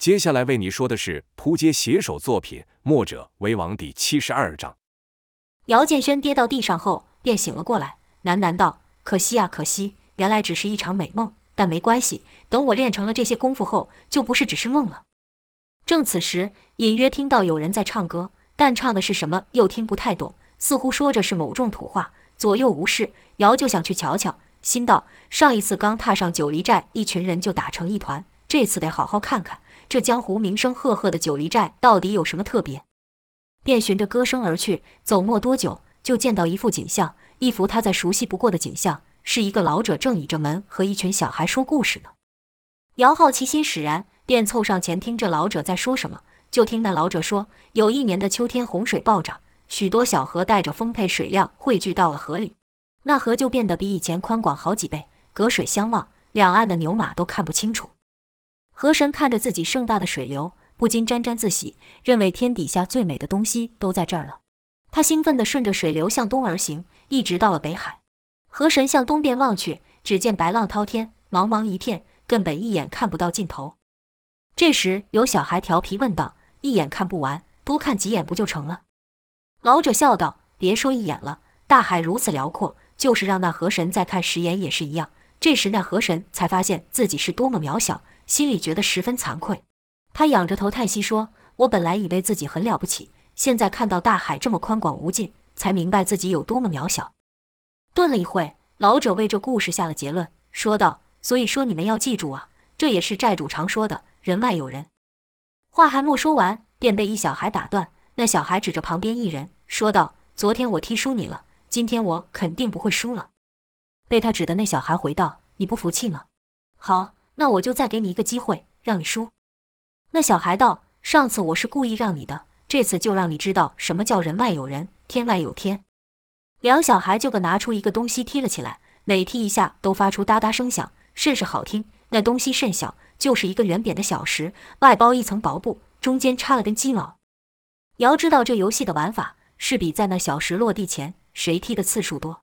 接下来为你说的是扑街写手作品《墨者为王》第七十二章。姚建轩跌到地上后便醒了过来，喃喃道：“可惜啊，可惜，原来只是一场美梦。但没关系，等我练成了这些功夫后，就不是只是梦了。”正此时，隐约听到有人在唱歌，但唱的是什么又听不太懂，似乎说着是某种土话。左右无事，姚就想去瞧瞧，心道：上一次刚踏上九黎寨，一群人就打成一团，这次得好好看看。这江湖名声赫赫的九黎寨到底有什么特别？便循着歌声而去。走没多久，就见到一幅景象，一幅他再熟悉不过的景象，是一个老者正倚着门和一群小孩说故事呢。姚好奇心使然，便凑上前听这老者在说什么。就听那老者说，有一年的秋天，洪水暴涨，许多小河带着丰沛水量汇聚到了河里，那河就变得比以前宽广好几倍，隔水相望，两岸的牛马都看不清楚。河神看着自己盛大的水流，不禁沾沾自喜，认为天底下最美的东西都在这儿了。他兴奋地顺着水流向东而行，一直到了北海。河神向东边望去，只见白浪滔天，茫茫一片，根本一眼看不到尽头。这时有小孩调皮问道：“一眼看不完，多看几眼不就成了？”老者笑道：“别说一眼了，大海如此辽阔，就是让那河神再看十眼也是一样。”这时那河神才发现自己是多么渺小。心里觉得十分惭愧，他仰着头叹息说：“我本来以为自己很了不起，现在看到大海这么宽广无尽，才明白自己有多么渺小。”顿了一会，老者为这故事下了结论，说道：“所以说你们要记住啊，这也是债主常说的‘人外有人’。”话还没说完，便被一小孩打断。那小孩指着旁边一人说道：“昨天我踢输你了，今天我肯定不会输了。”被他指的那小孩回道：“你不服气吗？好。”那我就再给你一个机会，让你输。那小孩道：“上次我是故意让你的，这次就让你知道什么叫人外有人，天外有天。”两小孩就各拿出一个东西踢了起来，每踢一下都发出哒哒声响，甚是好听。那东西甚小，就是一个圆扁的小石，外包一层薄布，中间插了根鸡毛。姚知道这游戏的玩法，是比在那小石落地前谁踢的次数多。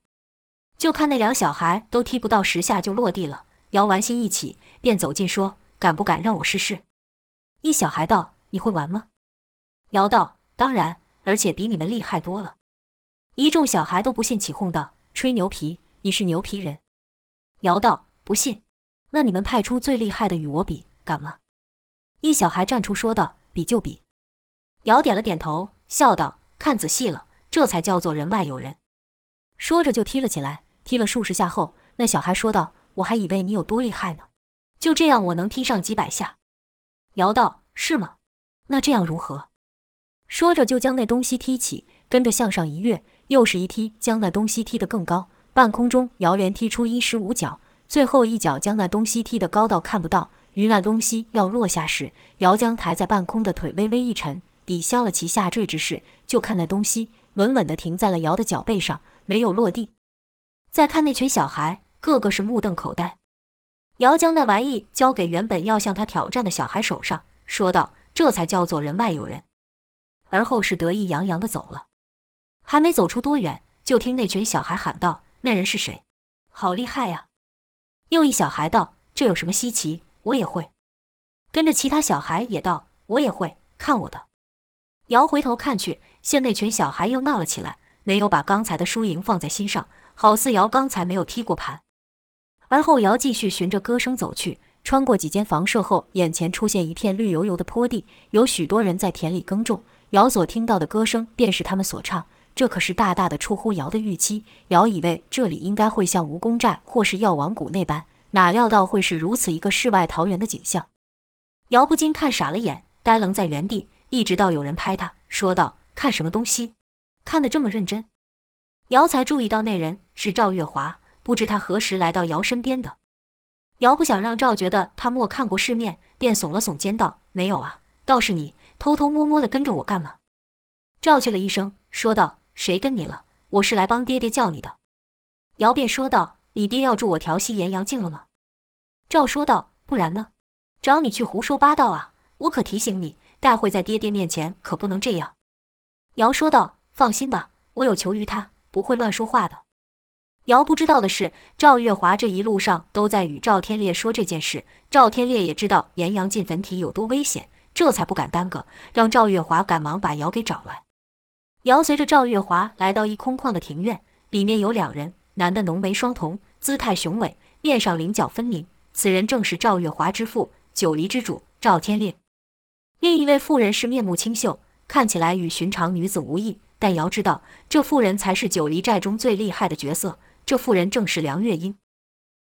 就看那两小孩都踢不到十下就落地了。姚玩心一起，便走近说：“敢不敢让我试试？”一小孩道：“你会玩吗？”姚道：“当然，而且比你们厉害多了。”一众小孩都不信，起哄道：“吹牛皮！你是牛皮人。”姚道：“不信。那你们派出最厉害的与我比，敢吗？”一小孩站出说道：“比就比。”姚点了点头，笑道：“看仔细了，这才叫做人外有人。”说着就踢了起来。踢了数十下后，那小孩说道。我还以为你有多厉害呢，就这样我能踢上几百下。姚道：“是吗？那这样如何？”说着就将那东西踢起，跟着向上一跃，又是一踢，将那东西踢得更高。半空中，姚连踢出一十五脚，最后一脚将那东西踢得高到看不到。于那东西要落下时，姚将抬在半空的腿微微一沉，抵消了其下坠之势。就看那东西稳稳地停在了姚的脚背上，没有落地。再看那群小孩。个个是目瞪口呆，姚将那玩意交给原本要向他挑战的小孩手上，说道：“这才叫做人外有人。”而后是得意洋洋的走了。还没走出多远，就听那群小孩喊道：“那人是谁？好厉害呀！”又一小孩道：“这有什么稀奇？我也会。”跟着其他小孩也道：“我也会，看我的。”姚回头看去，见那群小孩又闹了起来，没有把刚才的输赢放在心上，好似姚刚才没有踢过盘。而后，姚继续循着歌声走去，穿过几间房舍后，眼前出现一片绿油油的坡地，有许多人在田里耕种。姚所听到的歌声便是他们所唱，这可是大大的出乎姚的预期。姚以为这里应该会像蜈蚣寨或是药王谷那般，哪料到会是如此一个世外桃源的景象。姚不禁看傻了眼，呆愣在原地，一直到有人拍他，说道：“看什么东西？看得这么认真？”姚才注意到那人是赵月华。不知他何时来到姚身边的，姚不想让赵觉得他没看过世面，便耸了耸肩道：“没有啊，倒是你偷偷摸摸的跟着我干嘛？”赵去了一声，说道：“谁跟你了？我是来帮爹爹叫你的。”姚便说道：“你爹要助我调息延阳镜了吗？”赵说道：“不然呢？找你去胡说八道啊！我可提醒你，待会在爹爹面前可不能这样。”姚说道：“放心吧，我有求于他，不会乱说话的。”尧不知道的是，赵月华这一路上都在与赵天烈说这件事。赵天烈也知道严阳进坟体有多危险，这才不敢耽搁，让赵月华赶忙把尧给找来。尧随着赵月华来到一空旷的庭院，里面有两人，男的浓眉双瞳，姿态雄伟，面上棱角分明，此人正是赵月华之父，九黎之主赵天烈。另一位妇人是面目清秀，看起来与寻常女子无异，但尧知道这妇人才是九黎寨中最厉害的角色。这妇人正是梁月英。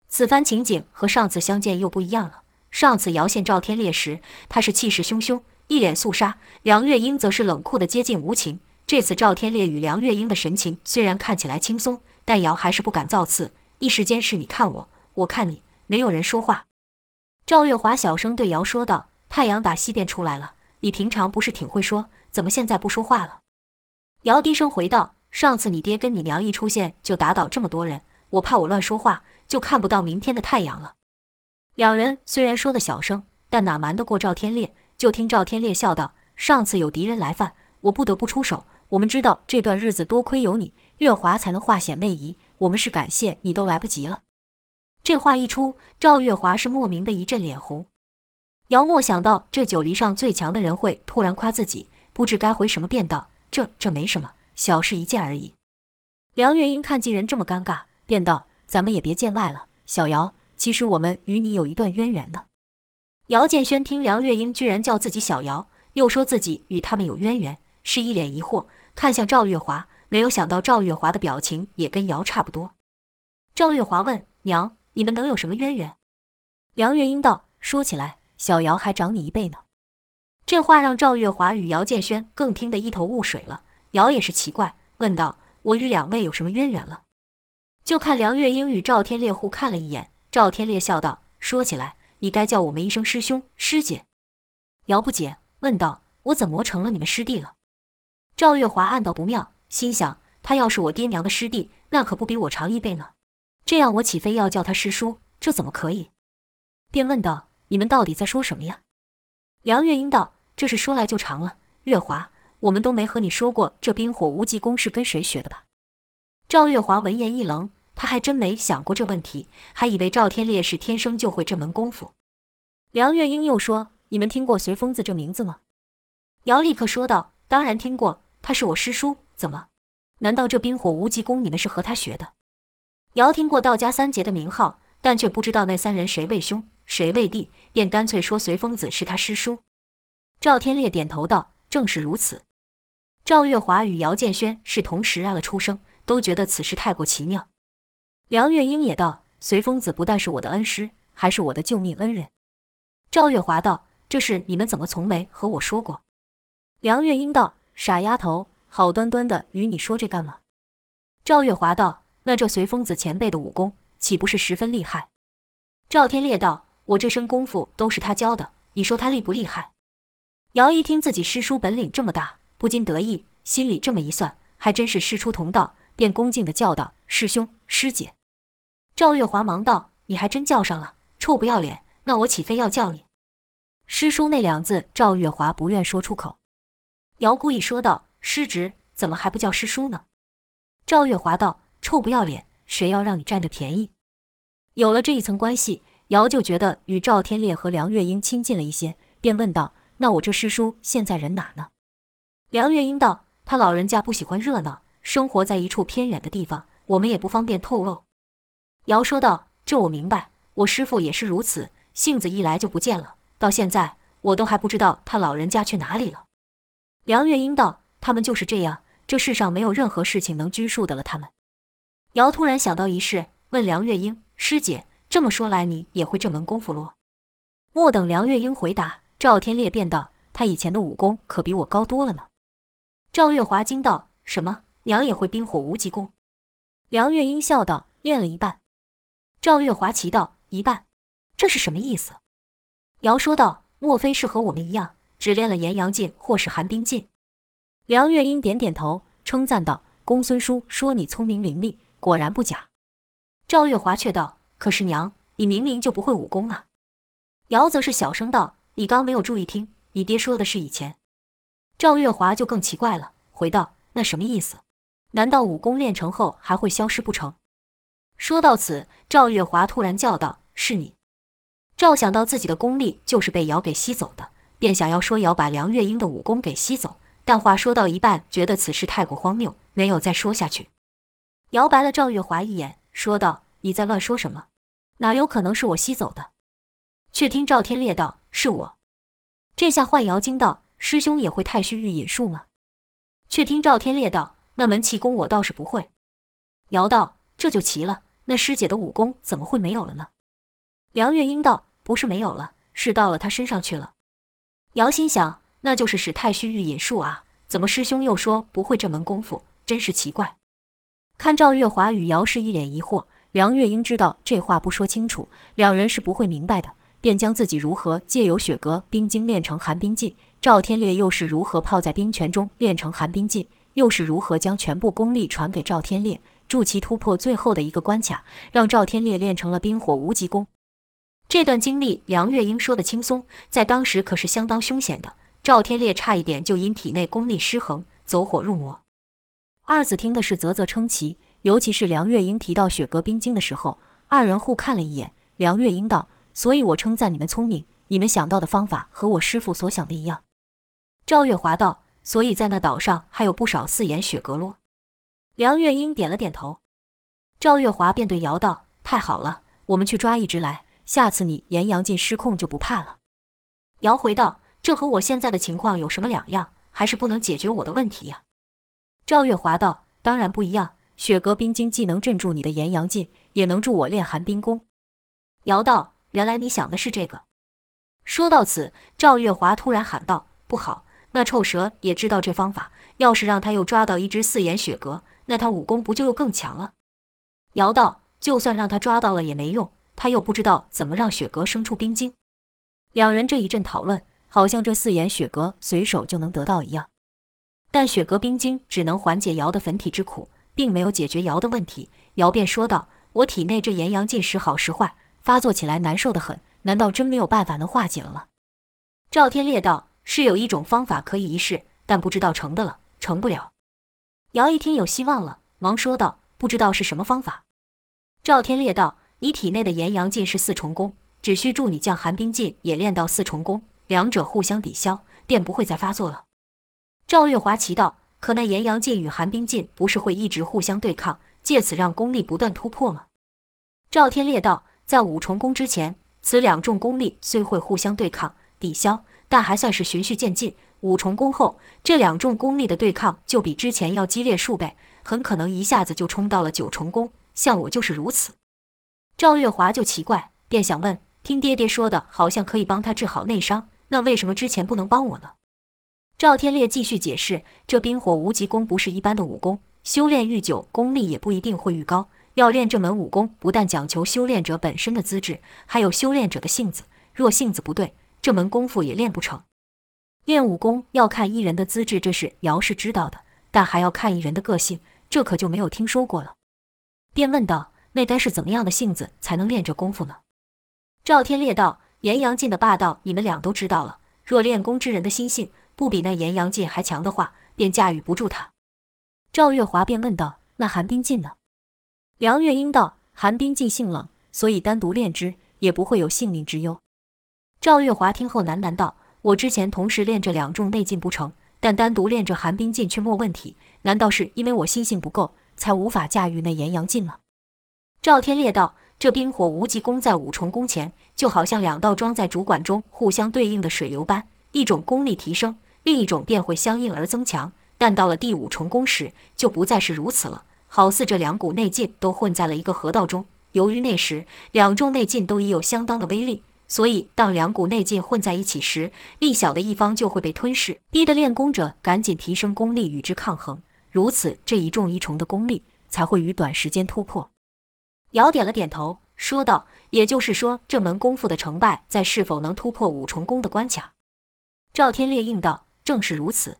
此番情景和上次相见又不一样了。上次姚见赵天烈时，他是气势汹汹，一脸肃杀；梁月英则是冷酷的接近无情。这次赵天烈与梁月英的神情虽然看起来轻松，但姚还是不敢造次。一时间是你看我，我看你，没有人说话。赵月华小声对姚说道：“太阳打西边出来了，你平常不是挺会说，怎么现在不说话了？”姚低声回道。上次你爹跟你娘一出现就打倒这么多人，我怕我乱说话就看不到明天的太阳了。两人虽然说的小声，但哪瞒得过赵天烈？就听赵天烈笑道：“上次有敌人来犯，我不得不出手。我们知道这段日子多亏有你，月华才能化险为夷。我们是感谢你都来不及了。”这话一出，赵月华是莫名的一阵脸红。姚默想到这九黎上最强的人会突然夸自己，不知该回什么，便道：“这这没什么。”小事一件而已。梁月英看见人这么尴尬，便道：“咱们也别见外了，小姚，其实我们与你有一段渊源的。”姚建轩听梁月英居然叫自己小姚，又说自己与他们有渊源，是一脸疑惑，看向赵月华，没有想到赵月华的表情也跟姚差不多。赵月华问：“娘，你们能有什么渊源？”梁月英道：“说起来，小姚还长你一辈呢。”这话让赵月华与姚建轩更听得一头雾水了。姚也是奇怪，问道：“我与两位有什么渊源了？”就看梁月英与赵天烈互看了一眼，赵天烈笑道：“说起来，你该叫我们一声师兄、师姐。”姚不解，问道：“我怎么成了你们师弟了？”赵月华暗道不妙，心想：他要是我爹娘的师弟，那可不比我长一辈呢。这样我岂非要叫他师叔？这怎么可以？便问道：“你们到底在说什么呀？”梁月英道：“这事说来就长了，月华。”我们都没和你说过这冰火无极功是跟谁学的吧？赵月华闻言一愣，他还真没想过这问题，还以为赵天烈是天生就会这门功夫。梁月英又说：“你们听过随疯子这名字吗？”姚立刻说道：“当然听过，他是我师叔。怎么？难道这冰火无极功你们是和他学的？”姚听过道家三杰的名号，但却不知道那三人谁为兄，谁为弟，便干脆说随疯子是他师叔。赵天烈点头道：“正是如此。”赵月华与姚建轩是同时啊了出生，都觉得此事太过奇妙。梁月英也道：“随风子不但是我的恩师，还是我的救命恩人。”赵月华道：“这事你们怎么从没和我说过？”梁月英道：“傻丫头，好端端的与你说这干嘛？”赵月华道：“那这随风子前辈的武功岂不是十分厉害？”赵天烈道：“我这身功夫都是他教的，你说他厉不厉害？”姚一听自己师叔本领这么大。不禁得意，心里这么一算，还真是师出同道，便恭敬地叫道：“师兄、师姐。”赵月华忙道：“你还真叫上了，臭不要脸！那我岂非要叫你师叔那两字？”赵月华不愿说出口。姚故意说道：“师侄怎么还不叫师叔呢？”赵月华道：“臭不要脸，谁要让你占着便宜？”有了这一层关系，姚就觉得与赵天烈和梁月英亲近了一些，便问道：“那我这师叔现在人哪呢？”梁月英道：“他老人家不喜欢热闹，生活在一处偏远的地方，我们也不方便透露。”尧说道：“这我明白，我师父也是如此，性子一来就不见了，到现在我都还不知道他老人家去哪里了。”梁月英道：“他们就是这样，这世上没有任何事情能拘束得了他们。”尧突然想到一事，问梁月英：“师姐，这么说来，你也会这门功夫喽？”莫等梁月英回答，赵天烈便道：“他以前的武功可比我高多了呢。”赵月华惊道：“什么？娘也会冰火无极功？”梁月英笑道：“练了一半。”赵月华奇道：“一半？这是什么意思？”尧说道：“莫非是和我们一样，只练了炎阳劲或是寒冰劲？”梁月英点点头，称赞道：“公孙叔说你聪明伶俐，果然不假。”赵月华却道：“可是娘，你明明就不会武功啊！”尧则是小声道：“你刚没有注意听，你爹说的是以前。”赵月华就更奇怪了，回道：“那什么意思？难道武功练成后还会消失不成？”说到此，赵月华突然叫道：“是你！”赵想到自己的功力就是被瑶给吸走的，便想要说瑶把梁月英的武功给吸走，但话说到一半，觉得此事太过荒谬，没有再说下去。瑶白了赵月华一眼，说道：“你在乱说什么？哪有可能是我吸走的？”却听赵天烈道：“是我。”这下换瑶惊道：“师兄也会太虚御引术吗？”却听赵天烈道：“那门气功我倒是不会。”瑶道：“这就奇了，那师姐的武功怎么会没有了呢？”梁月英道。不是没有了，是到了他身上去了。瑶心想，那就是使太虚御引术啊！怎么师兄又说不会这门功夫？真是奇怪。看赵月华与瑶是一脸疑惑，梁月英知道这话不说清楚，两人是不会明白的，便将自己如何借由雪阁冰晶练成寒冰劲，赵天烈又是如何泡在冰泉中练成寒冰劲，又是如何将全部功力传给赵天烈，助其突破最后的一个关卡，让赵天烈练成了冰火无极功。这段经历，梁月英说的轻松，在当时可是相当凶险的。赵天烈差一点就因体内功力失衡，走火入魔。二子听的是啧啧称奇，尤其是梁月英提到雪阁冰晶的时候，二人互看了一眼。梁月英道：“所以我称赞你们聪明，你们想到的方法和我师父所想的一样。”赵月华道：“所以在那岛上还有不少四眼雪阁啰。”梁月英点了点头。赵月华便对瑶道：“太好了，我们去抓一只来。”下次你炎阳劲失控就不怕了。瑶回道：“这和我现在的情况有什么两样？还是不能解决我的问题呀？”赵月华道：“当然不一样。雪阁冰晶既能镇住你的炎阳劲，也能助我练寒冰功。”瑶道：“原来你想的是这个。”说到此，赵月华突然喊道：“不好！那臭蛇也知道这方法。要是让他又抓到一只四眼雪蛤，那他武功不就又更强了？”瑶道：“就算让他抓到了也没用。”他又不知道怎么让雪蛤生出冰晶，两人这一阵讨论，好像这四眼雪蛤随手就能得到一样。但雪蛤冰晶只能缓解瑶的粉体之苦，并没有解决瑶的问题。瑶便说道：“我体内这炎阳劲时好时坏，发作起来难受得很，难道真没有办法能化解了吗？”赵天烈道：“是有一种方法可以一试，但不知道成的了，成不了。”瑶一听有希望了，忙说道：“不知道是什么方法？”赵天烈道。你体内的炎阳劲是四重功，只需助你将寒冰劲也练到四重功，两者互相抵消，便不会再发作了。赵月华奇道：“可那炎阳劲与寒冰劲不是会一直互相对抗，借此让功力不断突破吗？”赵天烈道：“在五重功之前，此两重功力虽会互相对抗抵消，但还算是循序渐进。五重功后，这两重功力的对抗就比之前要激烈数倍，很可能一下子就冲到了九重功。像我就是如此。”赵月华就奇怪，便想问：听爹爹说的，好像可以帮他治好内伤，那为什么之前不能帮我呢？赵天烈继续解释：这冰火无极功不是一般的武功，修炼愈久，功力也不一定会愈高。要练这门武功，不但讲求修炼者本身的资质，还有修炼者的性子。若性子不对，这门功夫也练不成。练武功要看一人的资质，这是瑶是知道的，但还要看一人的个性，这可就没有听说过了。便问道。那该是怎么样的性子才能练这功夫呢？赵天烈道：“炎阳劲的霸道，你们俩都知道了。若练功之人的心性不比那炎阳劲还强的话，便驾驭不住他。”赵月华便问道：“那寒冰劲呢？”梁月英道：“寒冰劲性冷，所以单独练之也不会有性命之忧。”赵月华听后喃喃道：“我之前同时练这两重内劲不成，但单独练这寒冰劲却没问题。难道是因为我心性不够，才无法驾驭那炎阳劲吗？”赵天烈道：“这冰火无极功在五重功前，就好像两道装在主管中互相对应的水流般，一种功力提升，另一种便会相应而增强。但到了第五重功时，就不再是如此了，好似这两股内劲都混在了一个河道中。由于那时两重内劲都已有相当的威力，所以当两股内劲混在一起时，力小的一方就会被吞噬，逼得练功者赶紧提升功力与之抗衡。如此，这一重一重的功力才会于短时间突破。”瑶点了点头，说道：“也就是说，这门功夫的成败，在是否能突破五重功的关卡。”赵天烈应道：“正是如此。”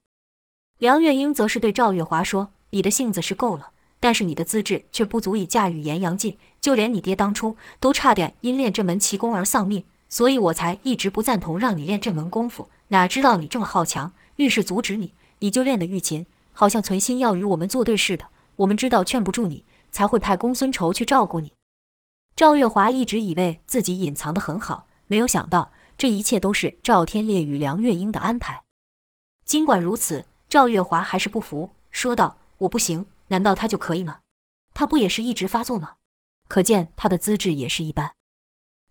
梁月英则是对赵月华说：“你的性子是够了，但是你的资质却不足以驾驭炎阳劲，就连你爹当初都差点因练这门奇功而丧命，所以我才一直不赞同让你练这门功夫。哪知道你这么好强，遇事阻止你，你就练得愈勤，好像存心要与我们作对似的。我们知道劝不住你。”才会派公孙仇去照顾你。赵月华一直以为自己隐藏得很好，没有想到这一切都是赵天烈与梁月英的安排。尽管如此，赵月华还是不服，说道：“我不行，难道他就可以吗？他不也是一直发作吗？可见他的资质也是一般。”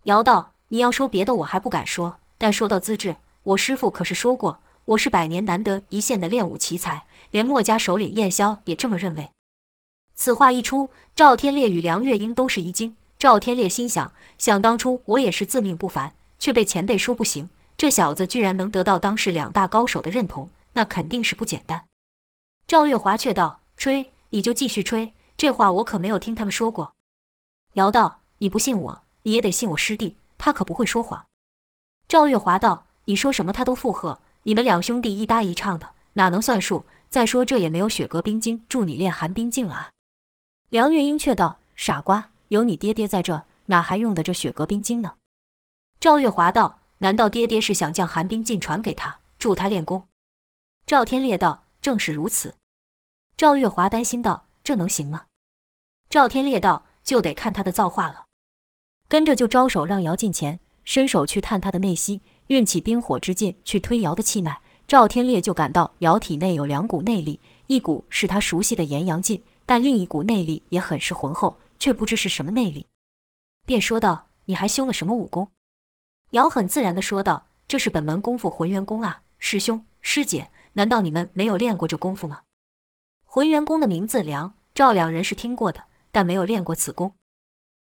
姚道：“你要说别的，我还不敢说，但说到资质，我师父可是说过，我是百年难得一现的练武奇才，连墨家首领燕霄也这么认为。”此话一出，赵天烈与梁月英都是一惊。赵天烈心想：想当初我也是自命不凡，却被前辈说不行。这小子居然能得到当世两大高手的认同，那肯定是不简单。赵月华却道：“吹，你就继续吹，这话我可没有听他们说过。”姚道：“你不信我，你也得信我师弟，他可不会说谎。”赵月华道：“你说什么他都附和，你们两兄弟一搭一唱的，哪能算数？再说这也没有雪阁冰晶助你练寒冰镜了啊。”梁月英却道：“傻瓜。”有你爹爹在这，哪还用得着雪阁冰晶呢？赵月华道：“难道爹爹是想将寒冰镜传给他，助他练功？”赵天烈道：“正是如此。”赵月华担心道：“这能行吗？”赵天烈道：“就得看他的造化了。”跟着就招手让姚近前，伸手去探他的内息，运起冰火之劲去推姚的气脉。赵天烈就感到姚体内有两股内力，一股是他熟悉的炎阳劲，但另一股内力也很是浑厚。却不知是什么内力，便说道：“你还修了什么武功？”姚很自然地说道：“这是本门功夫浑元功啊，师兄师姐，难道你们没有练过这功夫吗？”浑元功的名字，梁赵两人是听过的，但没有练过此功。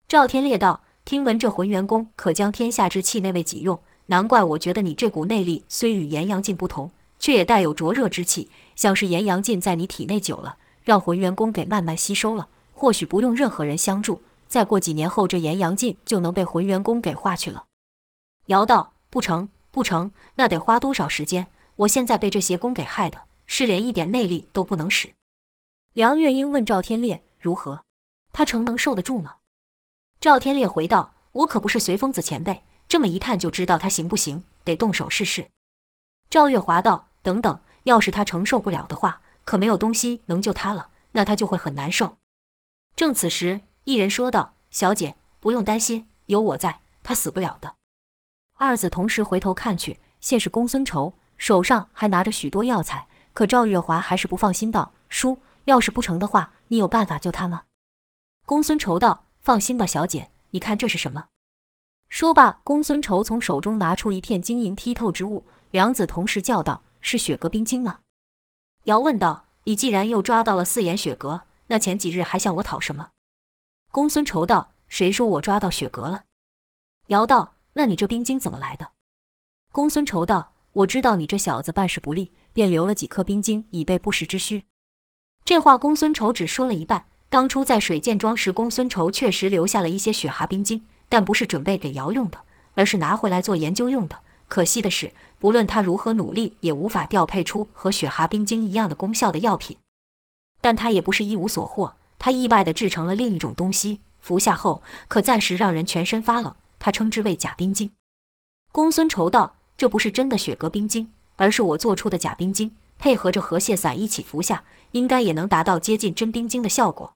赵天烈道：“听闻这浑元功可将天下之气内为己用，难怪我觉得你这股内力虽与炎阳劲不同，却也带有灼热之气，像是炎阳劲在你体内久了，让浑元功给慢慢吸收了。”或许不用任何人相助，再过几年后，这炎阳劲就能被浑元功给化去了。姚道：“不成，不成，那得花多少时间？我现在被这邪功给害的，是连一点内力都不能使。”梁月英问赵天烈：“如何？他诚能受得住吗？”赵天烈回道：“我可不是随风子前辈，这么一看就知道他行不行，得动手试试。”赵月华道：“等等，要是他承受不了的话，可没有东西能救他了，那他就会很难受。”正此时，一人说道：“小姐，不用担心，有我在，他死不了的。”二子同时回头看去，现是公孙仇，手上还拿着许多药材。可赵月华还是不放心道：“叔，要是不成的话，你有办法救他吗？”公孙仇道：“放心吧，小姐，你看这是什么？”说罢，公孙仇从手中拿出一片晶莹剔透之物。两子同时叫道：“是雪阁冰晶吗？”姚问道：“你既然又抓到了四眼雪阁？”那前几日还向我讨什么？公孙仇道：“谁说我抓到雪阁了？”姚道：“那你这冰晶怎么来的？”公孙仇道：“我知道你这小子办事不利，便留了几颗冰晶以备不时之需。”这话公孙仇只说了一半。当初在水剑庄时，公孙仇确实留下了一些雪蛤冰晶，但不是准备给姚用的，而是拿回来做研究用的。可惜的是，不论他如何努力，也无法调配出和雪蛤冰晶一样的功效的药品。但他也不是一无所获，他意外地制成了另一种东西，服下后可暂时让人全身发冷，他称之为假冰晶。公孙仇道：“这不是真的雪蛤冰晶，而是我做出的假冰晶，配合着河蟹散一起服下，应该也能达到接近真冰晶的效果。”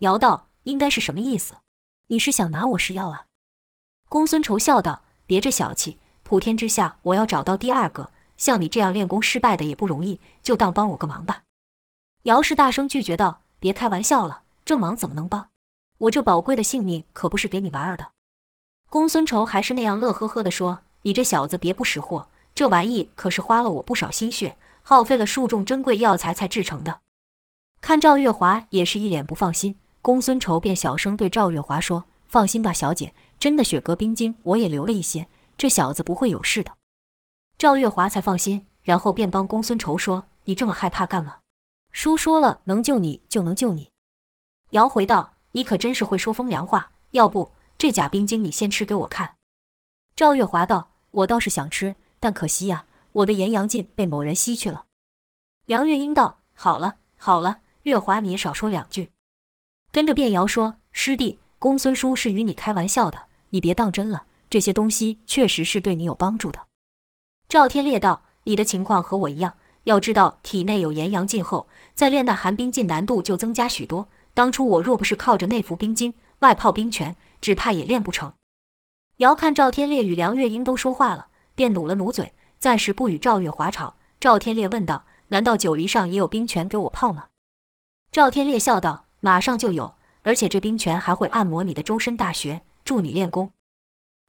姚道：“应该是什么意思？你是想拿我试药啊？”公孙仇笑道：“别这小气，普天之下，我要找到第二个像你这样练功失败的也不容易，就当帮我个忙吧。”姚氏大声拒绝道：“别开玩笑了，这忙怎么能帮？我这宝贵的性命可不是给你玩儿的。”公孙仇还是那样乐呵呵地说：“你这小子别不识货，这玩意可是花了我不少心血，耗费了数种珍贵药材才制成的。”看赵月华也是一脸不放心，公孙仇便小声对赵月华说：“放心吧，小姐，真的雪阁冰晶我也留了一些，这小子不会有事的。”赵月华才放心，然后便帮公孙仇说：“你这么害怕干嘛？”叔说了，能救你就能救你。姚回道：“你可真是会说风凉话。要不这假冰晶你先吃给我看。”赵月华道：“我倒是想吃，但可惜呀，我的炎阳劲被某人吸去了。”梁月英道：“好了好了，月华你也少说两句。”跟着便谣说：“师弟，公孙叔是与你开玩笑的，你别当真了。这些东西确实是对你有帮助的。”赵天烈道：“你的情况和我一样。”要知道，体内有炎阳劲后，再练那寒冰劲难度就增加许多。当初我若不是靠着内服冰晶，外泡冰泉，只怕也练不成。遥看赵天烈与梁月英都说话了，便努了努嘴，暂时不与赵月华吵。赵天烈问道：“难道九黎上也有冰泉给我泡吗？”赵天烈笑道：“马上就有，而且这冰泉还会按摩你的周身大穴，助你练功。”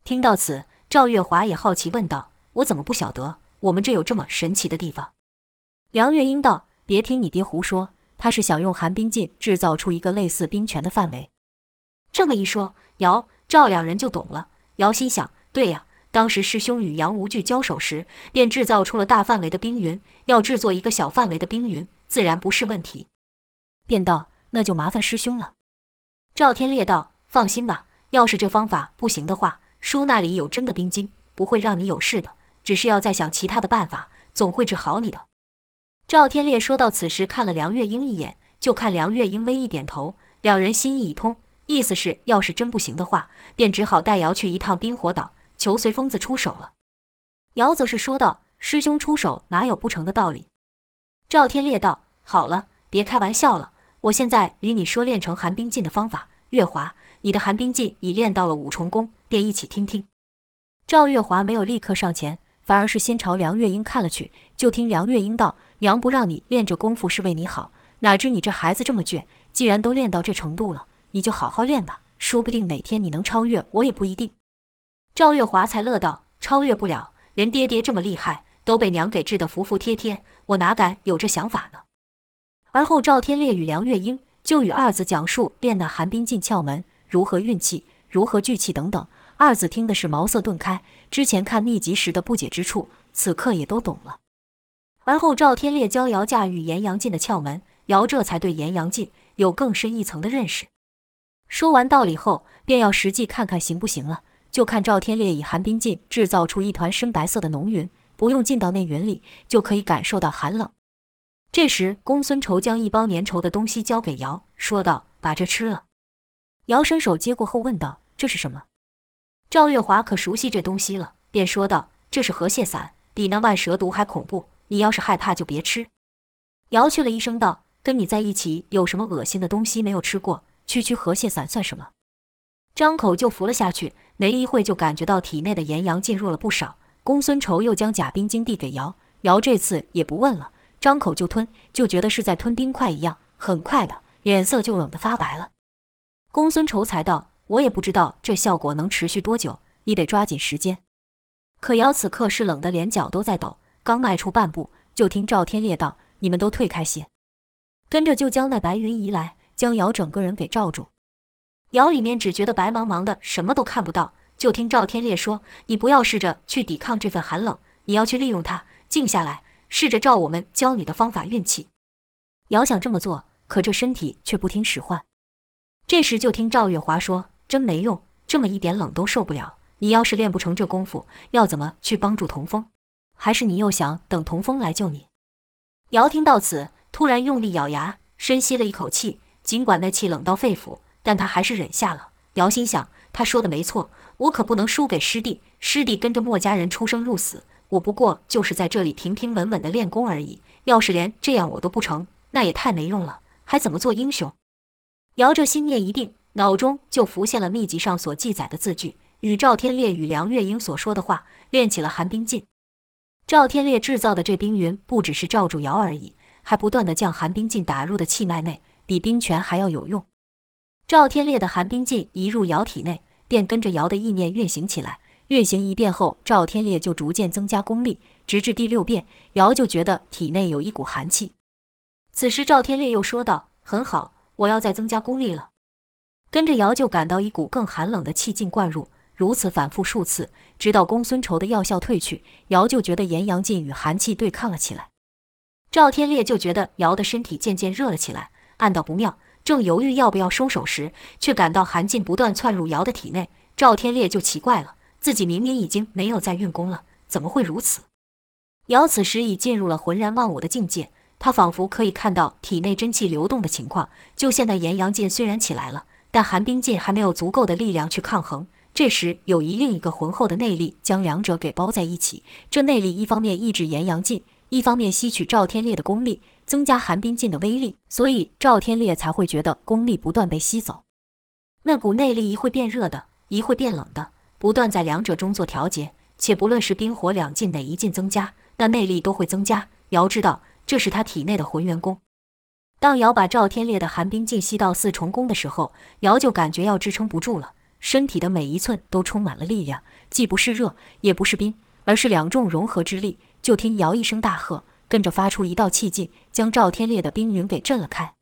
听到此，赵月华也好奇问道：“我怎么不晓得？我们这有这么神奇的地方？”梁月英道：“别听你爹胡说，他是想用寒冰镜制造出一个类似冰泉的范围。”这么一说，姚赵两人就懂了。姚心想：对呀，当时师兄与杨无惧交手时，便制造出了大范围的冰云，要制作一个小范围的冰云，自然不是问题。便道：“那就麻烦师兄了。”赵天烈道：“放心吧，要是这方法不行的话，叔那里有真的冰晶，不会让你有事的。只是要再想其他的办法，总会治好你的。”赵天烈说到此时，看了梁月英一眼，就看梁月英微一点头，两人心意已通。意思是要是真不行的话，便只好带瑶去一趟冰火岛，求随疯子出手了。瑶则是说道：“师兄出手，哪有不成的道理？”赵天烈道：“好了，别开玩笑了。我现在与你说练成寒冰劲的方法。月华，你的寒冰劲已练到了五重功，便一起听听。”赵月华没有立刻上前，反而是先朝梁月英看了去。就听梁月英道：“娘不让你练这功夫是为你好，哪知你这孩子这么倔，既然都练到这程度了。”你就好好练吧，说不定哪天你能超越我也不一定。赵月华才乐道：“超越不了，连爹爹这么厉害，都被娘给治得服服帖帖，我哪敢有这想法呢？”而后赵天烈与梁月英就与二子讲述练那寒冰劲窍门，如何运气，如何聚气等等。二子听的是茅塞顿开，之前看秘籍时的不解之处，此刻也都懂了。而后赵天烈教姚驾驭炎阳劲的窍门，姚这才对炎阳劲有更深一层的认识。说完道理后，便要实际看看行不行了。就看赵天烈以寒冰劲制造出一团深白色的浓云，不用进到那云里，就可以感受到寒冷。这时，公孙仇将一包粘稠的东西交给姚，说道：“把这吃了。”姚伸手接过后问道：“这是什么？”赵月华可熟悉这东西了，便说道：“这是河蟹散，比那万蛇毒还恐怖。你要是害怕，就别吃。”姚去了一声道：“跟你在一起，有什么恶心的东西没有吃过？”区区河蟹散算什么？张口就服了下去，没一会就感觉到体内的炎阳进入了不少。公孙仇又将假冰晶递给姚，姚这次也不问了，张口就吞，就觉得是在吞冰块一样，很快的脸色就冷得发白了。公孙仇才道：“我也不知道这效果能持续多久，你得抓紧时间。”可瑶此刻是冷得连脚都在抖，刚迈出半步，就听赵天烈道：“你们都退开些。”跟着就将那白云移来。将瑶整个人给罩住，瑶里面只觉得白茫茫的，什么都看不到。就听赵天烈说：“你不要试着去抵抗这份寒冷，你要去利用它，静下来，试着照我们教你的方法运气。”姚想这么做，可这身体却不听使唤。这时就听赵月华说：“真没用，这么一点冷都受不了。你要是练不成这功夫，要怎么去帮助童风？还是你又想等童风来救你？”姚听到此，突然用力咬牙，深吸了一口气。尽管那气冷到肺腑，但他还是忍下了。姚心想，他说的没错，我可不能输给师弟。师弟跟着墨家人出生入死，我不过就是在这里平平稳稳的练功而已。要是连这样我都不成，那也太没用了，还怎么做英雄？姚这心念一定，脑中就浮现了秘籍上所记载的字句，与赵天烈与梁月英所说的话，练起了寒冰劲。赵天烈制造的这冰云，不只是罩住姚而已，还不断的将寒冰劲打入的气脉内。比冰泉还要有用。赵天烈的寒冰劲一入姚体内，便跟着姚的意念运行起来。运行一遍后，赵天烈就逐渐增加功力，直至第六遍，姚就觉得体内有一股寒气。此时赵天烈又说道：“很好，我要再增加功力了。”跟着姚就感到一股更寒冷的气劲灌入，如此反复数次，直到公孙仇的药效退去，姚就觉得炎阳劲与寒气对抗了起来。赵天烈就觉得姚的身体渐渐热了起来。暗道不妙，正犹豫要不要收手时，却感到寒劲不断窜入姚的体内。赵天烈就奇怪了，自己明明已经没有在运功了，怎么会如此？瑶此时已进入了浑然忘我的境界，他仿佛可以看到体内真气流动的情况。就现在炎阳劲虽然起来了，但寒冰劲还没有足够的力量去抗衡。这时有一另一个浑厚的内力将两者给包在一起，这内力一方面抑制炎阳劲，一方面吸取赵天烈的功力，增加寒冰劲的威力，所以赵天烈才会觉得功力不断被吸走。那股内力一会变热的，一会变冷的，不断在两者中做调节。且不论是冰火两劲哪一劲增加，那内力都会增加。瑶知道这是他体内的浑元功。当瑶把赵天烈的寒冰劲吸到四重功的时候，瑶就感觉要支撑不住了，身体的每一寸都充满了力量，既不是热，也不是冰，而是两重融合之力。就听瑶一声大喝，跟着发出一道气劲，将赵天烈的冰云给震了开。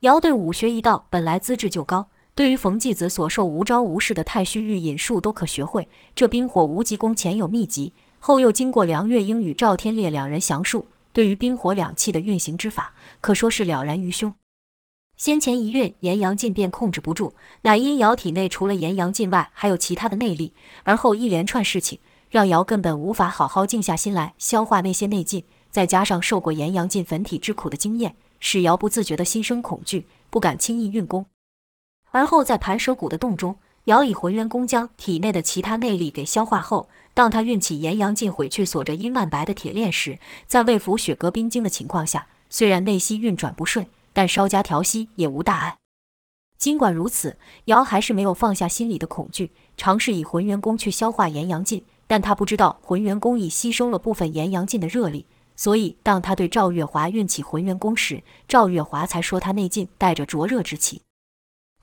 瑶对武学一道本来资质就高。对于冯继子所授无招无式的太虚御引术都可学会，这冰火无极功前有秘籍，后又经过梁月英与赵天烈两人详述，对于冰火两气的运行之法，可说是了然于胸。先前一运炎阳劲便控制不住，乃因尧体内除了炎阳劲外，还有其他的内力，而后一连串事情，让瑶根本无法好好静下心来消化那些内劲，再加上受过炎阳劲焚体之苦的经验，使瑶不自觉地心生恐惧，不敢轻易运功。而后在盘蛇谷的洞中，尧以浑元功将体内的其他内力给消化后，当他运起炎阳劲毁去锁着殷万白的铁链时，在未服雪阁冰晶的情况下，虽然内息运转不顺，但稍加调息也无大碍。尽管如此，尧还是没有放下心里的恐惧，尝试以浑元功去消化炎阳劲。但他不知道浑元功已吸收了部分炎阳劲的热力，所以当他对赵月华运起浑元功时，赵月华才说他内劲带着灼热之气。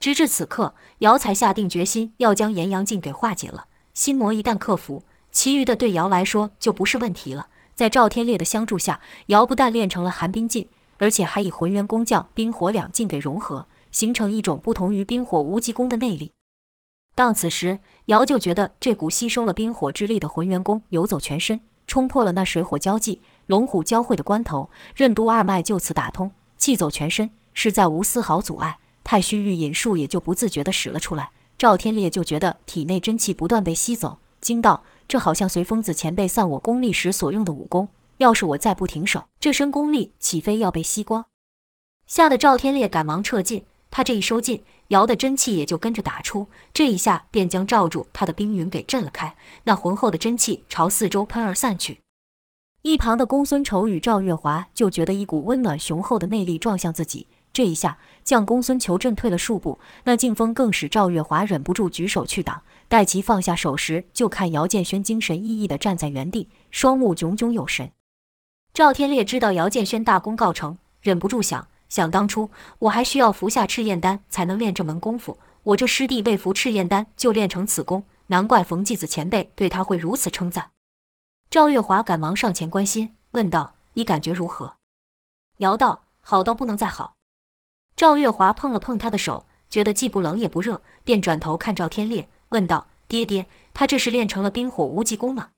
直至此刻，瑶才下定决心要将炎阳劲给化解了。心魔一旦克服，其余的对瑶来说就不是问题了。在赵天烈的相助下，瑶不但练成了寒冰劲，而且还以浑元功将冰火两劲给融合，形成一种不同于冰火无极功的内力。当此时，瑶就觉得这股吸收了冰火之力的浑元功游走全身，冲破了那水火交际、龙虎交汇的关头，任督二脉就此打通，气走全身，是在无丝毫阻碍。太虚御引术也就不自觉地使了出来，赵天烈就觉得体内真气不断被吸走，惊道：“这好像随风子前辈散我功力时所用的武功，要是我再不停手，这身功力岂非要被吸光？”吓得赵天烈赶忙撤进，他这一收进，瑶的真气也就跟着打出，这一下便将罩住他的冰云给震了开，那浑厚的真气朝四周喷而散去。一旁的公孙仇与赵月华就觉得一股温暖雄厚的内力撞向自己。这一下将公孙求震退了数步，那劲风更使赵月华忍不住举手去挡。待其放下手时，就看姚建轩精神奕奕地站在原地，双目炯炯有神。赵天烈知道姚建轩大功告成，忍不住想：想当初我还需要服下赤焰丹才能练这门功夫，我这师弟未服赤焰丹就练成此功，难怪冯继子前辈对他会如此称赞。赵月华赶忙上前关心，问道：“你感觉如何？”姚道：“好到不能再好。”赵月华碰了碰他的手，觉得既不冷也不热，便转头看赵天烈，问道：“爹爹，他这是练成了冰火无极功吗？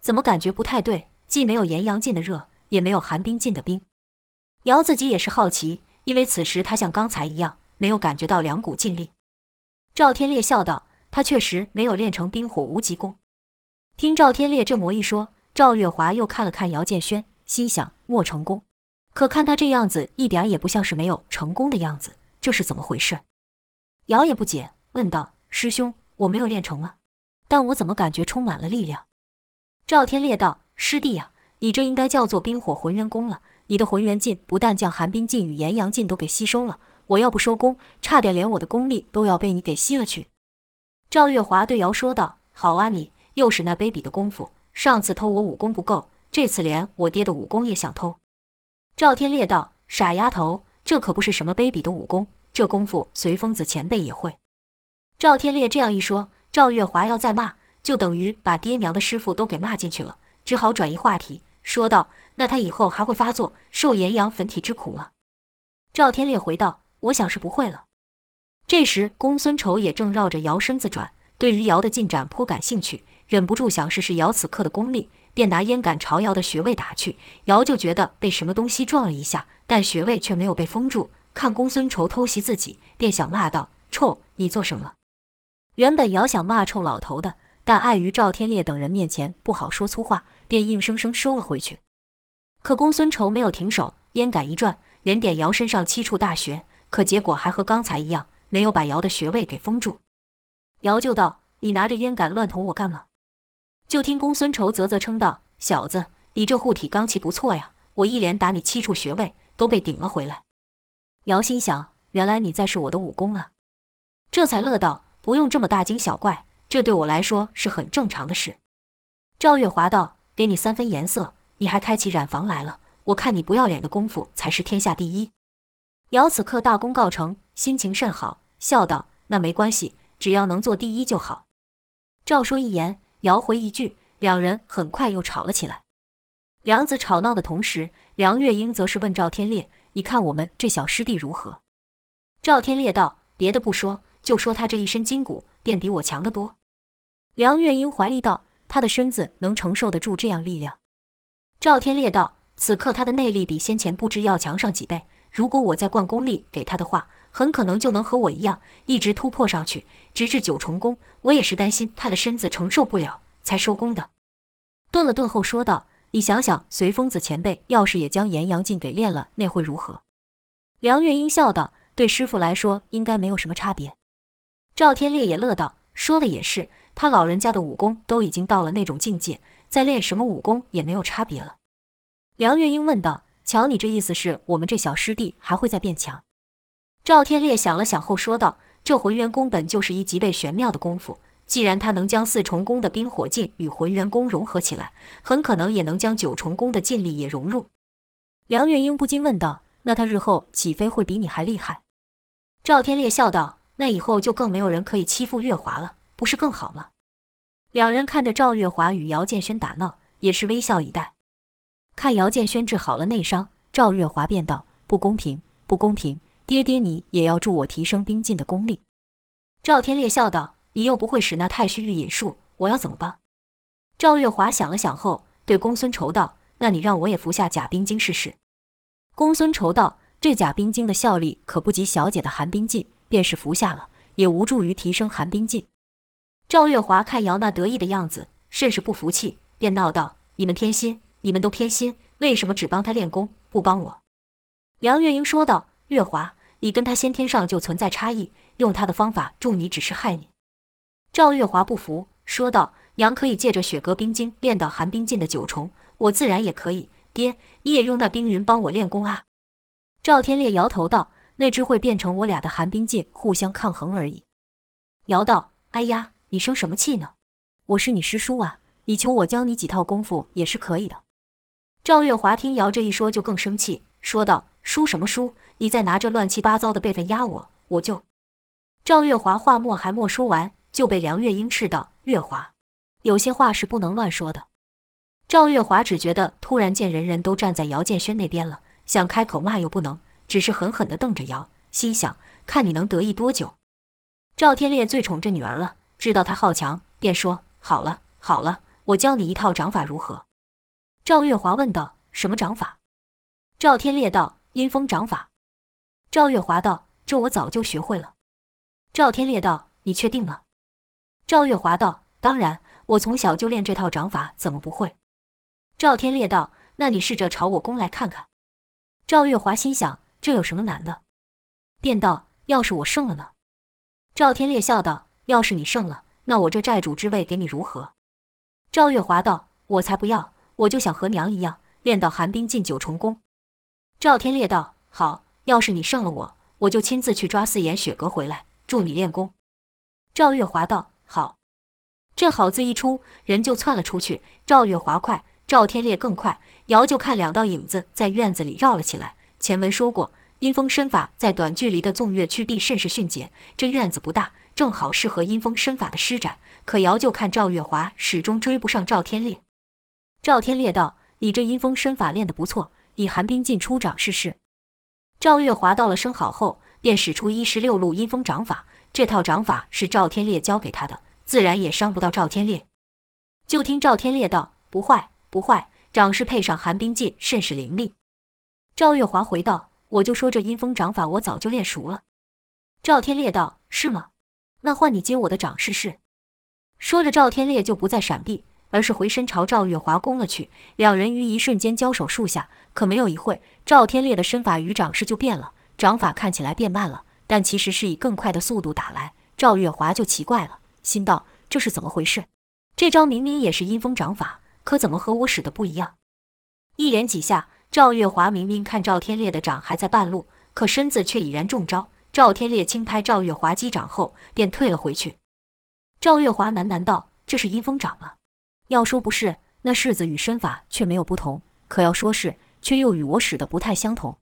怎么感觉不太对？既没有炎阳劲的热，也没有寒冰劲的冰。”姚自己也是好奇，因为此时他像刚才一样，没有感觉到两股劲力。赵天烈笑道：“他确实没有练成冰火无极功。”听赵天烈这么一说，赵月华又看了看姚建轩，心想：莫成功。可看他这样子，一点也不像是没有成功的样子，这是怎么回事？瑶也不解，问道：“师兄，我没有练成吗？但我怎么感觉充满了力量？”赵天烈道：“师弟呀，你这应该叫做冰火浑元功了。你的浑元劲不但将寒冰劲与炎阳劲都给吸收了，我要不收功，差点连我的功力都要被你给吸了去。”赵月华对瑶说道：“好啊，你又是那卑鄙的功夫。上次偷我武功不够，这次连我爹的武功也想偷。”赵天烈道：“傻丫头，这可不是什么卑鄙的武功，这功夫随风子前辈也会。”赵天烈这样一说，赵月华要再骂，就等于把爹娘的师傅都给骂进去了，只好转移话题，说道：“那他以后还会发作，受炎阳焚体之苦吗？”赵天烈回道：“我想是不会了。”这时，公孙仇也正绕着尧身子转，对于瑶的进展颇感兴趣，忍不住想试试瑶此刻的功力。便拿烟杆朝姚的穴位打去，姚就觉得被什么东西撞了一下，但穴位却没有被封住。看公孙仇偷袭自己，便想骂道：“臭，你做什么？”原本姚想骂臭老头的，但碍于赵天烈等人面前不好说粗话，便硬生生收了回去。可公孙仇没有停手，烟杆一转，连点姚身上七处大穴，可结果还和刚才一样，没有把姚的穴位给封住。姚就道：“你拿着烟杆乱捅我干嘛？”就听公孙仇啧啧称道：“小子，你这护体罡气不错呀，我一连打你七处穴位，都被顶了回来。”姚心想：“原来你在试我的武功啊！”这才乐道：“不用这么大惊小怪，这对我来说是很正常的事。”赵月华道：“给你三分颜色，你还开起染房来了，我看你不要脸的功夫才是天下第一。”姚此刻大功告成，心情甚好，笑道：“那没关系，只要能做第一就好。”赵说一言，摇回一句，两人很快又吵了起来。梁子吵闹的同时，梁月英则是问赵天烈：“你看我们这小师弟如何？”赵天烈道：“别的不说，就说他这一身筋骨，便比我强得多。”梁月英怀疑道：“他的身子能承受得住这样力量？”赵天烈道：“此刻他的内力比先前不知要强上几倍。”如果我再灌功力给他的话，很可能就能和我一样，一直突破上去，直至九重宫。我也是担心他的身子承受不了，才收功的。顿了顿后说道：“你想想，随风子前辈要是也将炎阳劲给练了，那会如何？”梁月英笑道：“对师傅来说，应该没有什么差别。”赵天烈也乐道：“说的也是，他老人家的武功都已经到了那种境界，再练什么武功也没有差别了。”梁月英问道。瞧，你这意思是我们这小师弟还会再变强？赵天烈想了想后说道：“这浑元功本就是一极为玄妙的功夫，既然他能将四重宫的冰火劲与浑元功融合起来，很可能也能将九重宫的劲力也融入。”梁月英不禁问道：“那他日后岂非会比你还厉害？”赵天烈笑道：“那以后就更没有人可以欺负月华了，不是更好吗？”两人看着赵月华与姚建轩打闹，也是微笑以待。看姚建轩治好了内伤，赵月华便道：“不公平，不公平！爹爹，你也要助我提升冰劲的功力。”赵天烈笑道：“你又不会使那太虚御引术，我要怎么帮？”赵月华想了想后，对公孙仇道：“那你让我也服下假冰晶试试。”公孙仇道：“这假冰晶的效力可不及小姐的寒冰劲，便是服下了，也无助于提升寒冰劲。”赵月华看姚那得意的样子，甚是不服气，便闹道：“你们偏心！”你们都偏心，为什么只帮他练功，不帮我？梁月英说道：“月华，你跟他先天上就存在差异，用他的方法助你只是害你。”赵月华不服，说道：“娘可以借着雪阁冰晶练到寒冰境的九重，我自然也可以。爹，你也用那冰云帮我练功啊？”赵天烈摇头道：“那只会变成我俩的寒冰劲互相抗衡而已。”姚道：“哎呀，你生什么气呢？我是你师叔啊，你求我教你几套功夫也是可以的。”赵月华听姚这一说，就更生气，说道：“输什么输？你再拿这乱七八糟的辈分压我，我就……”赵月华话末还没说完，就被梁月英斥道：“月华，有些话是不能乱说的。”赵月华只觉得突然见人人都站在姚建轩那边了，想开口骂又不能，只是狠狠地瞪着姚，心想：看你能得意多久。赵天烈最宠这女儿了，知道她好强，便说：“好了好了，我教你一套掌法如何？”赵月华问道：“什么掌法？”赵天烈道：“阴风掌法。”赵月华道：“这我早就学会了。”赵天烈道：“你确定吗？”赵月华道：“当然，我从小就练这套掌法，怎么不会？”赵天烈道：“那你试着朝我攻来看看。”赵月华心想：“这有什么难的？”便道：“要是我胜了呢？”赵天烈笑道：“要是你胜了，那我这寨主之位给你如何？”赵月华道：“我才不要。”我就想和娘一样练到寒冰进九重宫。赵天烈道：“好，要是你胜了我，我就亲自去抓四眼雪阁回来助你练功。”赵月华道：“好。”这好字一出，人就窜了出去。赵月华快，赵天烈更快，姚就看两道影子在院子里绕了起来。前文说过，阴风身法在短距离的纵跃趋避甚是迅捷，这院子不大，正好适合阴风身法的施展。可姚就看赵月华始终追不上赵天烈。赵天烈道：“你这阴风身法练得不错，以寒冰劲出掌试试。”赵月华到了声好后，便使出一十六路阴风掌法。这套掌法是赵天烈教给他的，自然也伤不到赵天烈。就听赵天烈道：“不坏，不坏，掌势配上寒冰劲，甚是凌厉。”赵月华回道：“我就说这阴风掌法我早就练熟了。”赵天烈道：“是吗？那换你接我的掌试试。”说着，赵天烈就不再闪避。而是回身朝赵月华攻了去，两人于一瞬间交手数下，可没有一会，赵天烈的身法与掌势就变了，掌法看起来变慢了，但其实是以更快的速度打来。赵月华就奇怪了，心道这是怎么回事？这招明明也是阴风掌法，可怎么和我使的不一样？一连几下，赵月华明明看赵天烈的掌还在半路，可身子却已然中招。赵天烈轻拍赵月华击掌后，便退了回去。赵月华喃喃道：“这是阴风掌啊！要说不是，那式子与身法却没有不同；可要说是，却又与我使的不太相同。”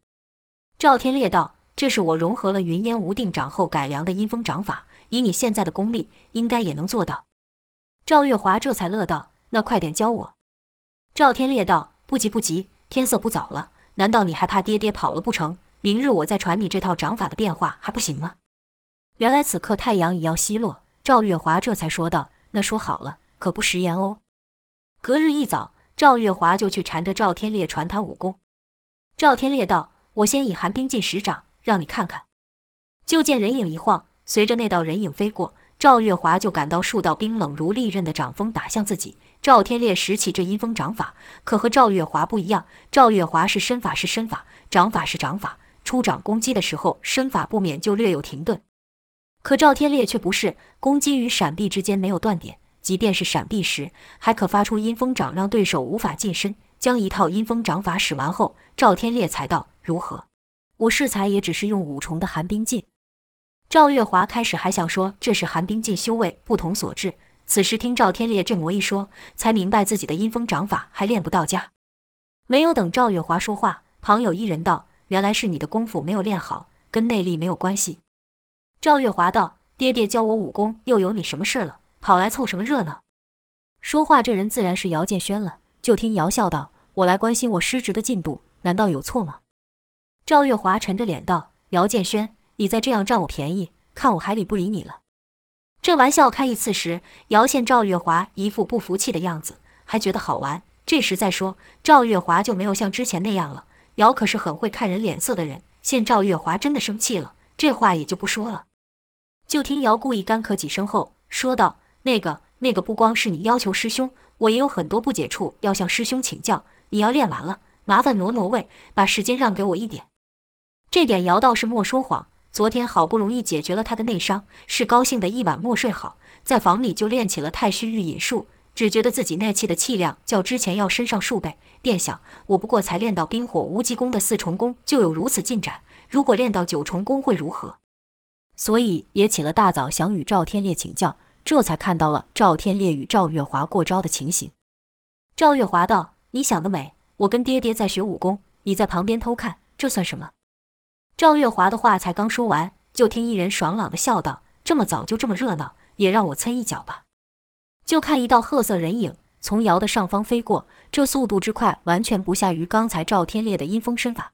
赵天烈道：“这是我融合了云烟无定掌后改良的阴风掌法，以你现在的功力，应该也能做到。”赵月华这才乐道：“那快点教我。”赵天烈道：“不急不急，天色不早了，难道你还怕爹爹跑了不成？”明日我再传你这套掌法的变化还不行吗？原来此刻太阳已要西落，赵月华这才说道：“那说好了，可不食言哦。”隔日一早，赵月华就去缠着赵天烈传他武功。赵天烈道：“我先以寒冰进十掌，让你看看。”就见人影一晃，随着那道人影飞过，赵月华就感到数道冰冷如利刃的掌风打向自己。赵天烈拾起这阴风掌法，可和赵月华不一样，赵月华是身法是身法，掌法是掌法。出掌攻击的时候，身法不免就略有停顿，可赵天烈却不是，攻击与闪避之间没有断点，即便是闪避时，还可发出阴风掌，让对手无法近身。将一套阴风掌法使完后，赵天烈才道：“如何？我适才也只是用五重的寒冰劲。”赵月华开始还想说这是寒冰劲修为不同所致，此时听赵天烈这么一说，才明白自己的阴风掌法还练不到家。没有等赵月华说话，旁有一人道。原来是你的功夫没有练好，跟内力没有关系。赵月华道：“爹爹教我武功，又有你什么事了？跑来凑什么热闹？”说话这人自然是姚建轩了。就听姚笑道：“我来关心我师侄的进度，难道有错吗？”赵月华沉着脸道：“姚建轩，你再这样占我便宜，看我还理不理你了。”这玩笑开一次时，姚见赵月华一副不服气的样子，还觉得好玩。这时再说，赵月华就没有像之前那样了。姚可是很会看人脸色的人，见赵月华真的生气了，这话也就不说了。就听姚故意干咳几声后说道：“那个，那个，不光是你要求师兄，我也有很多不解处要向师兄请教。你要练完了，麻烦挪挪位，把时间让给我一点。”这点姚倒是莫说谎，昨天好不容易解决了他的内伤，是高兴的一晚没睡好，在房里就练起了太虚御引术。只觉得自己内气的气量较之前要深上数倍，便想：我不过才练到冰火无极功的四重功，就有如此进展。如果练到九重功会如何？所以也起了大早，想与赵天烈请教。这才看到了赵天烈与赵月华过招的情形。赵月华道：“你想得美！我跟爹爹在学武功，你在旁边偷看，这算什么？”赵月华的话才刚说完，就听一人爽朗的笑道：“这么早就这么热闹，也让我蹭一脚吧。”就看一道褐色人影从姚的上方飞过，这速度之快，完全不下于刚才赵天烈的阴风身法。